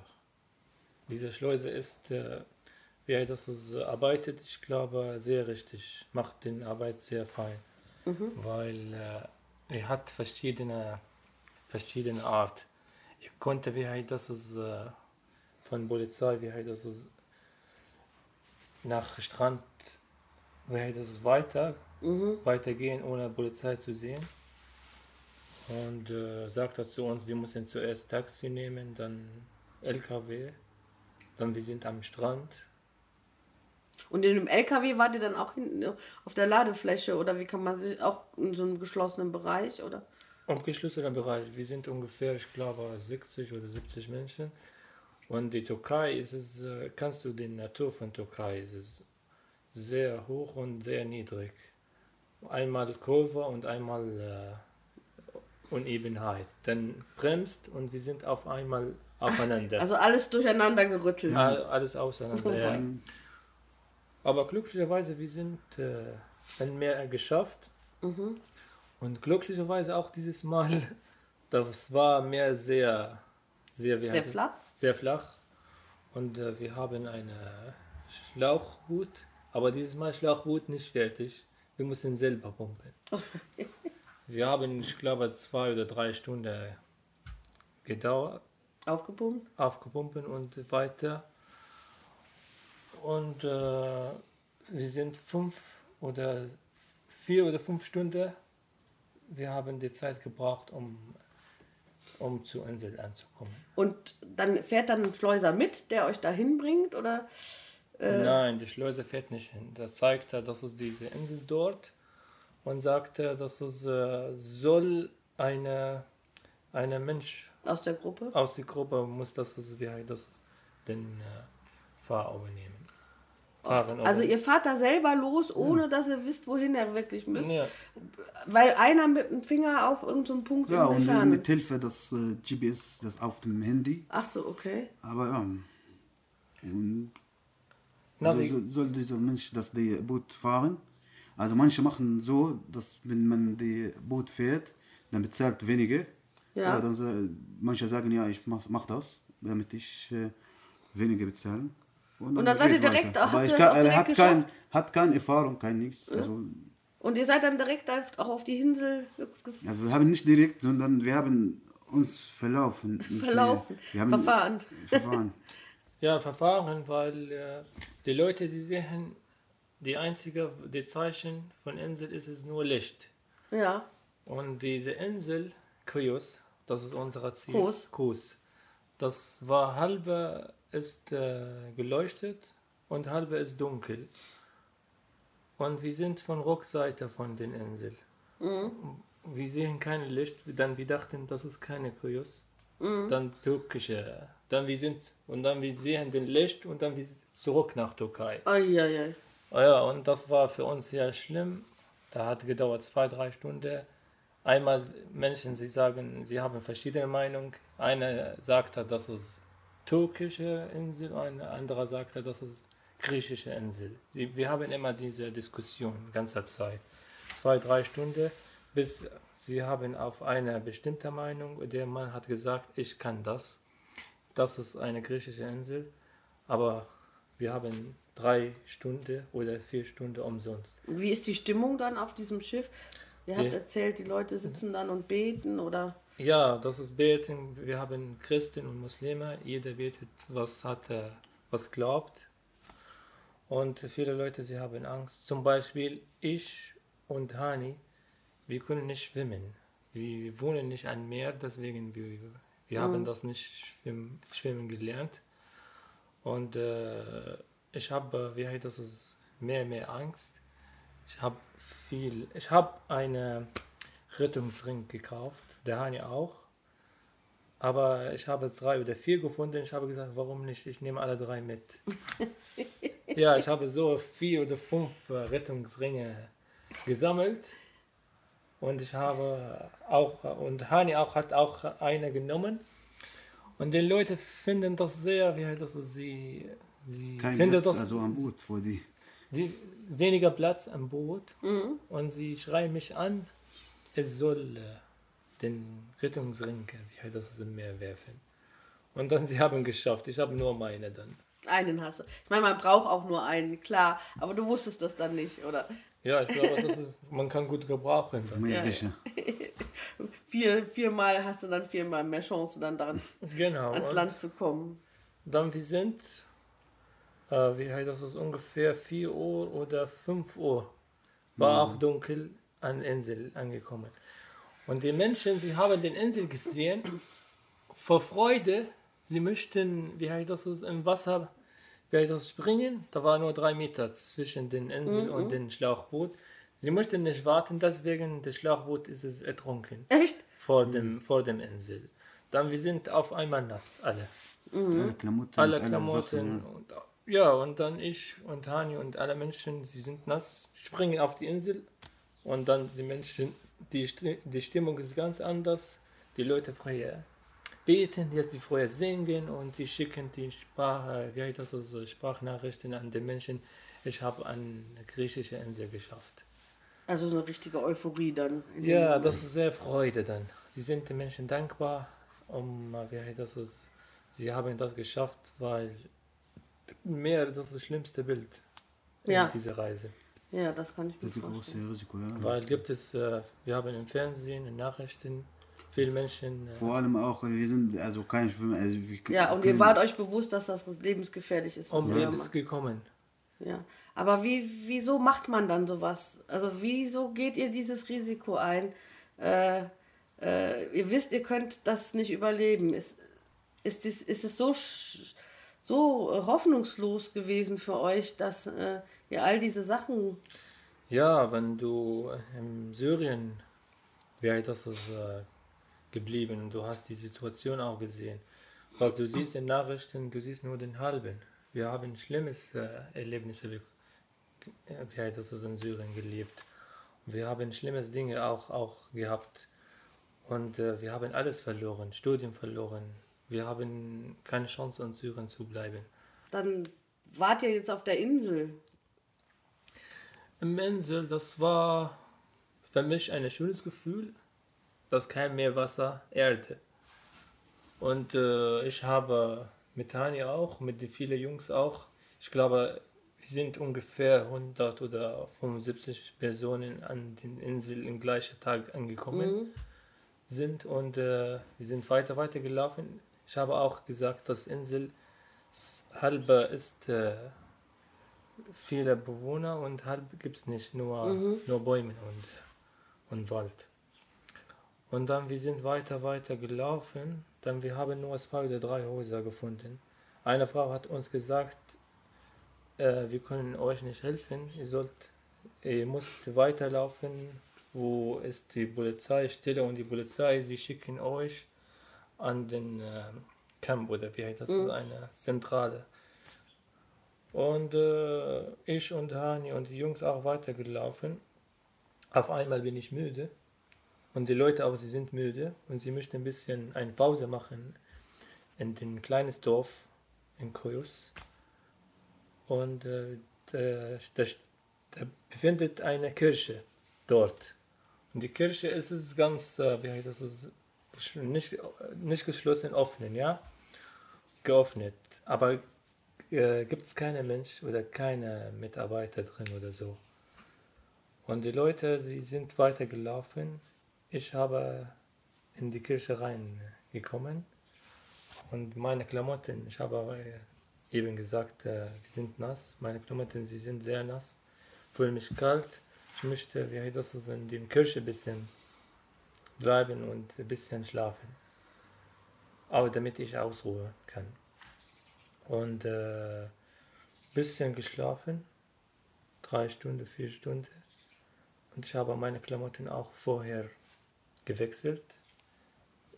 Diese Schleuse ist, äh, wie heißt das, es arbeitet, ich glaube, sehr richtig, macht den Arbeit sehr fein, weil äh, er hat verschiedene, verschiedene Art. Ich konnte, wie heißt das, es, äh, von Polizei, wie heißt das, es, nach Strand, wie heißt das, es, weiter, weitergehen, ohne Polizei zu sehen. Und äh, sagt er zu uns, wir müssen zuerst Taxi nehmen, dann LKW, dann wir sind am Strand. Und in dem LKW wart ihr dann auch hinten auf der Ladefläche oder wie kann man sich auch in so einem geschlossenen Bereich oder? Im geschlossenen Bereich, wir sind ungefähr, ich glaube, 60 oder 70 Menschen. Und die Türkei ist es, äh, kannst du die Natur von Türkei, ist es sehr hoch und sehr niedrig. Einmal Kurve und einmal äh, Unebenheit. Dann bremst und wir sind auf einmal aufeinander. Also alles durcheinander gerüttelt. All- Alles auseinander. Ja. Aber glücklicherweise, wir sind äh, ein Meer geschafft. Und glücklicherweise auch dieses Mal, das war Meer sehr, sehr, Sehr es? flach? Sehr flach. Und äh, wir haben ein Schlauchboot, aber dieses Mal Schlauchboot nicht fertig. Wir müssen selber pumpen. wir haben, ich glaube, zwei oder drei Stunden gedauert Aufgepumpt? aufgepumpt und weiter. Und äh, wir sind fünf oder vier oder fünf Stunden. Wir haben die Zeit gebraucht, um, um zur Insel anzukommen. Und dann fährt dann ein Schleuser mit, der euch dahin bringt oder? Nein, die Schleuse fährt nicht hin. Da zeigt dass es diese Insel dort und sagt dass es äh, soll eine, eine Mensch Aus der Gruppe? aus der Gruppe muss das, wie heißt das, den äh, Fahrer übernehmen. Fahren Also ihr fahrt da selber los, ohne dass ihr wisst, wohin ihr wirklich müsst. Ja, Weil einer mit dem Finger auf irgendeinen Punkt Ja, in und der Ferne. mit Hilfe des äh, GPS, das auf dem Handy. Ach so, okay. Aber ja. Und Na, so, wie- so, soll dieser Mensch das die Boot fahren. Also manche machen so, dass wenn man die Boot fährt, dann bezahlt weniger. Ja. Aber dann, manche sagen, ja, ich mach, mach das, damit ich äh, weniger bezahle. Und dann seid geht ihr direkt- weiter. habt ihr kann, auch er direkt hat, kein, hat keine Erfahrung, kein nichts. Also, Und ihr seid dann direkt auf- auch auf die Insel ge- ge- also wir haben nicht direkt, sondern wir haben uns verlaufen. Verlaufen, Wir haben verfahren. Verfahren. ja, Verfahren, weil äh, die Leute, sie sehen, die einzige, die Zeichen von Insel ist es nur Licht. Ja. Und diese Insel, Chios, das ist unser Ziel. Kos. Kos. Das war halbe ist äh, geleuchtet und halbe ist dunkel. Und wir sind von Rückseite von den Insel. Wir sehen kein Licht, dann wir dachten, das ist keine Chios. Dann türkische. Dann wir sind und dann wir sehen den Licht und dann wir zurück nach Türkei. Eieiei. Ah Ja, und das war für uns sehr schlimm. Da hat gedauert zwei, drei Stunden. Einmal Menschen, sie sagen, sie haben verschiedene Meinungen. Einer sagte, das ist türkische Insel, ein anderer sagte, das ist griechische Insel. Sie, wir haben immer diese Diskussion die ganze Zeit. Zwei, drei Stunden, bis sie haben auf eine bestimmte Meinung, der Mann hat gesagt, ich kann das. Das ist eine griechische Insel, aber wir haben drei Stunden oder vier Stunden umsonst. Wie ist die Stimmung dann auf diesem Schiff? Ihr habt Die- erzählt, die Leute sitzen dann und beten oder. Ja, das ist Beten. Wir haben Christen und Muslime. Jeder betet, was hat er, was glaubt. Und viele Leute, sie haben Angst. Zum Beispiel ich und Hani, wir können nicht schwimmen. Wir wohnen nicht am Meer, deswegen wir, wir haben das nicht schwimmen, gelernt. Und äh, ich habe, wie heißt das, ist mehr, mehr Angst. Ich habe viel, ich habe eine Rettungsring gekauft, der Hani auch. Aber ich habe drei oder vier gefunden. Ich habe gesagt, warum nicht? Ich nehme alle drei mit. ja, ich habe so vier oder fünf Rettungsringe gesammelt. Und ich habe auch, und Hani auch hat auch eine genommen. Und die Leute finden das sehr, wie heißt das, sie, sie Kein finden Platz, das, also am Boot vor die. die, weniger Platz am Boot und sie schreien mich an, es soll äh, den Rettungsring, wie heißt das, im Meer werfen. Und dann sie haben geschafft, ich habe nur meine dann. Einen hast du. Ich meine, man braucht auch nur einen, klar. Aber du wusstest das dann nicht, oder? Ja, ich glaube, das ist, man kann gut gebrauchen. Dann. Mir Ja, sicher. Vier, viermal hast du dann viermal mehr Chance, dann daran, Genau. ans Land zu kommen. dann wir sind, äh, wie heißt das, ist ungefähr 4 Uhr oder 5 Uhr, war auch dunkel an Insel angekommen. Und die Menschen, sie haben den Insel gesehen, vor Freude, sie möchten, wie heißt das, im Wasser, wie heißt das, springen. Da war nur drei Meter zwischen den Insel und dem Schlauchboot. Sie möchten nicht warten, deswegen das Schlauchboot ist es ertrunken Echt? vor dem, vor dem Insel. Dann wir sind auf einmal nass, alle. Alle Klamotten, Alle alle Klamotten und ja, und dann ich und Hani und alle Menschen, sie sind nass, springen auf die Insel und dann die Menschen, die, die Stimmung ist ganz anders. Die Leute vorher beten, jetzt die vorher singen und die schicken die Sprache, wie heißt das also, Sprachnachrichten an die Menschen. Ich habe eine griechische Insel geschafft. Also so eine richtige Euphorie dann. Ja, das ist sehr Freude dann. Sie sind den Menschen dankbar, um, wie heißt das, ist, sie haben das geschafft, weil mehr das ist das schlimmste Bild in Ja. dieser Reise. Ja, das kann ich mir Das ist ein vorstellen. großes Risiko, ja. Weil gibt es, äh, wir haben im Fernsehen, in Nachrichten, viele Menschen, äh, Vor allem auch, wir sind also kein Schwimmer. Also wir Ja, und ihr wart euch bewusst, dass das lebensgefährlich ist. was um Leben macht. gekommen. Ja, aber wie, wieso macht man dann sowas? Also wieso geht ihr dieses Risiko ein? Äh, äh, ihr wisst, ihr könnt das nicht überleben. Ist, ist, dies, ist es so, so äh, hoffnungslos gewesen für euch, dass ihr all diese Sachen... Ja, wenn du in Syrien wäre das ist, äh, geblieben du hast die Situation auch gesehen. Was du siehst in Nachrichten, du siehst nur den halben. Wir haben schlimmes äh, Erlebnisse wie das ist in Syrien gelebt. Wir haben schlimmes Dinge auch, auch gehabt. Und äh, wir haben alles verloren, Studien verloren. Wir haben keine Chance, in Syrien zu bleiben. Dann wart ihr jetzt auf der Insel. Im Insel, das war für mich ein schönes Gefühl, dass kein Meerwasser, Erde. Und äh, ich habe mit Hani auch, mit den vielen Jungs auch, ich glaube, wir sind ungefähr 100 oder 75 Personen an den Inseln im gleichen Tag angekommen sind und äh, wir sind weiter, weiter gelaufen. Ich habe auch gesagt, dass Insel s- halbe ist äh, viele Bewohner und halb gibt es nicht, nur, nur Bäume und, und Wald. Und dann wir sind weiter, weiter gelaufen, dann wir haben nur zwei oder drei Häuser gefunden. Eine Frau hat uns gesagt, äh, wir können euch nicht helfen, ihr sollt, ihr müsst weiterlaufen, wo ist die Polizeistelle und die Polizei, sie schicken euch an den äh, Camp oder wie heißt das, ist eine Zentrale. Und äh, ich und Hani und die Jungs auch weitergelaufen. Auf einmal bin ich müde. Und die Leute auch, sie sind müde und sie möchten ein bisschen eine Pause machen in dem kleines Dorf in Koyus. Und äh, da, da, da befindet eine Kirche dort. In die Kirche ist es ganz, äh, wie heißt das, nicht, nicht geschlossen, offen, ja? Geöffnet. Aber äh, gibt es keinen Mensch oder keine Mitarbeiter drin oder so. Und die Leute, sie sind weitergelaufen. Ich habe in die Kirche reingekommen und meine Klamotten, ich habe äh, eben gesagt, äh, die sind nass. Meine Klamotten, sie sind sehr nass. Fühle mich kalt. Ich möchte, wie heißt das, in der Kirche ein bisschen bleiben und ein bisschen schlafen. Aber damit ich ausruhen kann. Und äh, bisschen geschlafen, drei Stunden, vier Stunden. Und ich habe meine Klamotten auch vorher gewechselt.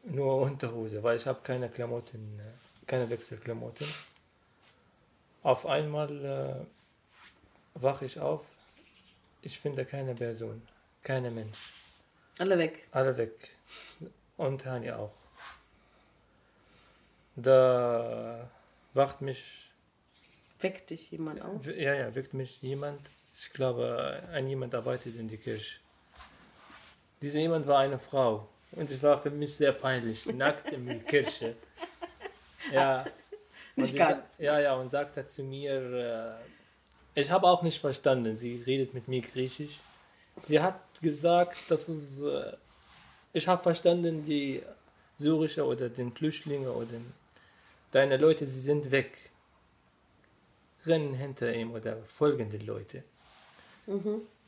Nur Unterhose, weil ich habe keine Klamotten, äh, keine Wechselklamotten. Auf einmal äh, wache ich auf. Ich finde keine Person, keine Mensch. Alle weg. Alle weg. Und Hani auch. Da wacht mich. Weckt dich jemand auf? Ja, ja, weckt mich jemand. Ich glaube, ein jemand arbeitet in der Kirche. Dieser jemand war eine Frau. Und es war für mich sehr peinlich, nackt in der Kirche. Ja. Und Nicht sie, ganz. Ja, ja, und sagte zu mir, äh, ich habe auch nicht verstanden, sie redet mit mir griechisch. Sie hat gesagt, dass es, äh, ich habe verstanden, die Syrische oder den Flüchtlinge oder deine Leute, sie sind weg. Rennen hinter ihm oder folgende Leute.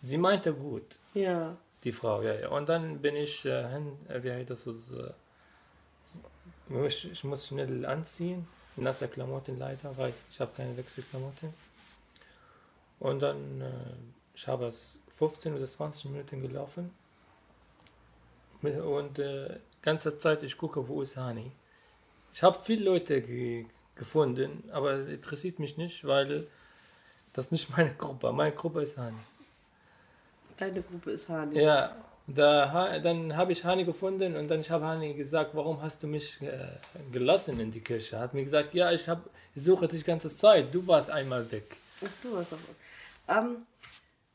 Sie meinte gut, Ja. die Frau, ja, ja. Und dann bin ich äh, hin, äh, wie heißt das, äh, ich, ich muss schnell anziehen, nasse Klamotten leider, weil ich habe keine Wechselklamotten. Und dann, äh, ich habe es 15 oder 20 Minuten gelaufen. Und äh, ganze Zeit ich gucke, wo ist Hani. Ich habe viele Leute ge gefunden, aber es interessiert mich nicht, weil das nicht meine Gruppe. Meine Gruppe ist Hani. Deine Gruppe ist Hani. Ja, da, dann habe ich Hani gefunden und dann ich habe Hani gesagt, warum hast du mich äh, gelassen in die Kirche? Hat mir gesagt, ja, ich, hab, ich suche dich die ganze Zeit, du warst einmal weg. Ach, du hast auch. Ähm,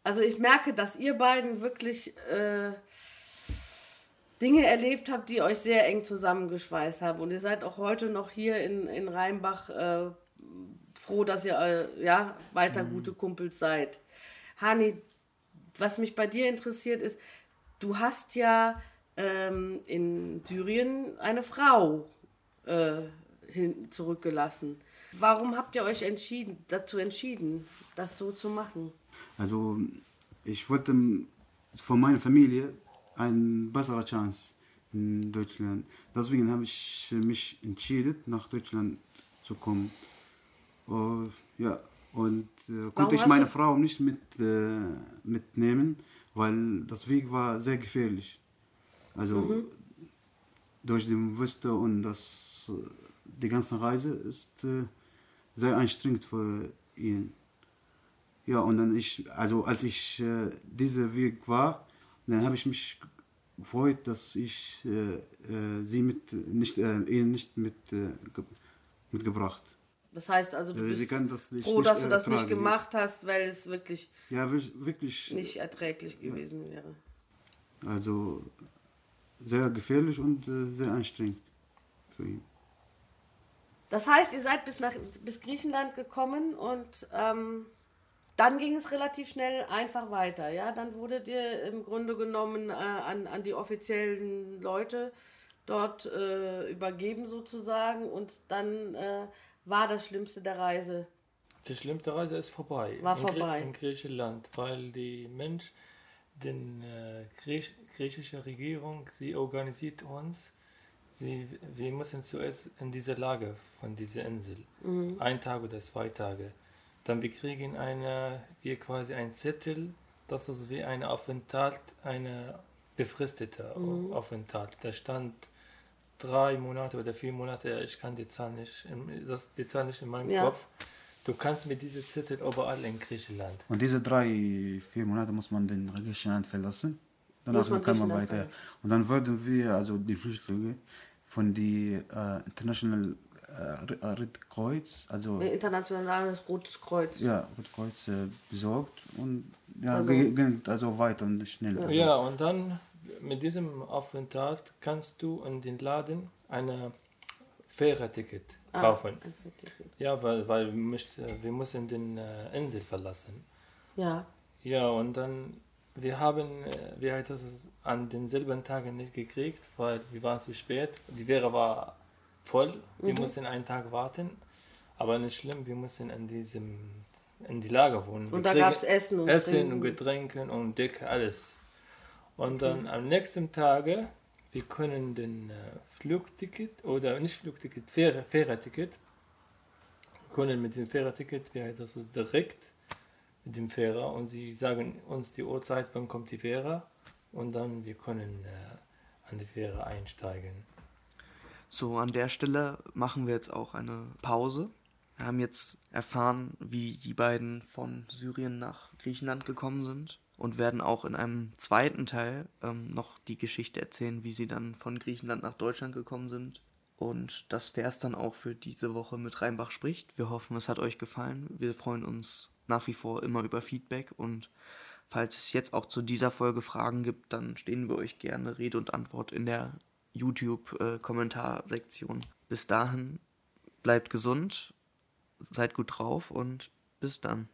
also ich merke, dass ihr beiden wirklich äh, Dinge erlebt habt, die euch sehr eng zusammengeschweißt haben. Und ihr seid auch heute noch hier in, in Rheinbach äh, froh, dass ihr äh, ja, weiter gute Kumpels seid. Hani, was mich bei dir interessiert ist, du hast ja ähm, in Syrien eine Frau äh, hin, zurückgelassen. Warum habt ihr euch entschieden, dazu entschieden, das so zu machen? Also ich wollte von meiner Familie eine bessere Chance in Deutschland. Deswegen habe ich mich entschieden, nach Deutschland zu kommen. Oh, ja, und äh, konnte ich meine Frau nicht mit, äh, mitnehmen, weil das Weg war sehr gefährlich. Also durch die Wüste und das, die ganze Reise ist äh, sehr anstrengend für ihn. Ja, und dann ich, also als ich äh, dieser Weg war, dann habe ich mich gefreut, dass ich äh, äh, sie mit, nicht, äh, ihn nicht mit, äh, ge mitgebracht. Das heißt also, du Also bist das froh, dass du das nicht gemacht hast, weil es wirklich Ja, wir- wirklich. nicht erträglich gewesen wäre. Also sehr gefährlich und äh, sehr anstrengend für ihn. Das heißt, ihr seid bis, nach, bis Griechenland gekommen und ähm, dann ging es relativ schnell einfach weiter. Ja, dann wurdet ihr im Grunde genommen äh, an, an die offiziellen Leute dort äh, übergeben sozusagen und dann äh, war das Schlimmste der Reise. Die schlimmste Reise ist vorbei. War in Grie- vorbei. In Griechenland, weil die Mensch, die äh, Griech, griechische Regierung, sie organisiert uns. Sie, wir müssen zuerst in diese Lage von dieser Insel. Ein Tag oder zwei Tage. Dann wir kriegen eine, wir quasi ein Zettel, das ist wie ein Aufenthalt, eine befristete Aufenthalt. Da stand drei Monate oder vier Monate, ich kann die Zahl nicht, das, die Zahl nicht in meinem Ja. Kopf. Du kannst mit diesem Zettel überall in Griechenland. Und diese drei, vier Monate muss man den Griechenland verlassen. Danach man kann man weiter. verlassen. Und dann würden wir, also die Flüchtlinge, von die äh, International äh, Red Kreuz, also Ein internationales Rotes Kreuz. ja, Red Kreuz äh, besorgt und ja, Also- ging also weiter und schnell. Also, Ja, und dann mit diesem Aufenthalt kannst du in den Laden eine Fährerticket Ah, kaufen. ein Ticket. Ja, weil, weil wir, wir müssen den äh, Insel verlassen. Ja. Ja, und dann, wir haben, äh, wie heißt das, an denselben Tagen nicht gekriegt, weil wir waren zu spät. Die Fähre war voll, wir Mhm. mussten einen Tag warten. Aber nicht schlimm, wir mussten in diesem, in die Lager wohnen. Wir Und da kriegen gab es Essen und Essen Trinken. und Getränke und Decke, alles. Und dann am nächsten Tage, wir können den äh, Flugticket oder nicht Flugticket, Fähre, Fährerticket, können mit dem Fährerticket, heißt das, ist direkt mit dem Fährer und sie sagen uns die Uhrzeit, wann kommt die Fähre und dann wir können äh, an die Fähre einsteigen. So, an der Stelle machen wir jetzt auch eine Pause. Wir haben jetzt erfahren, wie die beiden von Syrien nach Griechenland gekommen sind und werden auch in einem zweiten Teil ähm, noch die Geschichte erzählen, wie sie dann von Griechenland nach Deutschland gekommen sind. Und das wäre es dann auch für diese Woche mit Rheinbach spricht. Wir hoffen, es hat euch gefallen. Wir freuen uns nach wie vor immer über Feedback und falls es jetzt auch zu dieser Folge Fragen gibt, dann stehen wir euch gerne Rede und Antwort in der YouTube-Kommentarsektion. Bis dahin, bleibt gesund, seid gut drauf und bis dann.